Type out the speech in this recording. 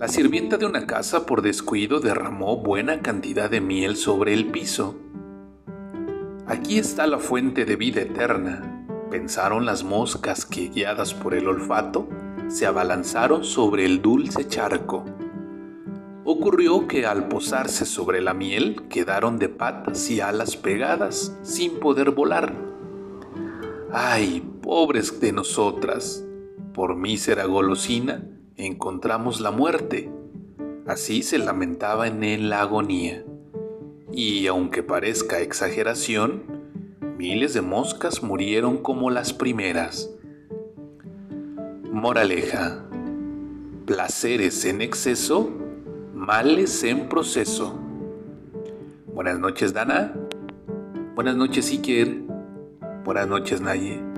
La sirvienta de una casa por descuido derramó buena cantidad de miel sobre el piso. Aquí está la fuente de vida eterna, pensaron las moscas que, guiadas por el olfato, se abalanzaron sobre el dulce charco. Ocurrió que al posarse sobre la miel quedaron de patas y alas pegadas sin poder volar. ¡Ay, pobres de nosotras! Por mísera golosina encontramos la muerte. Así se lamentaba en la agonía. Y aunque parezca exageración, miles de moscas murieron como las primeras. Moraleja. Placeres en exceso, males en proceso. Buenas noches, Dana. Buenas noches, Iker. Buenas noches, Naye.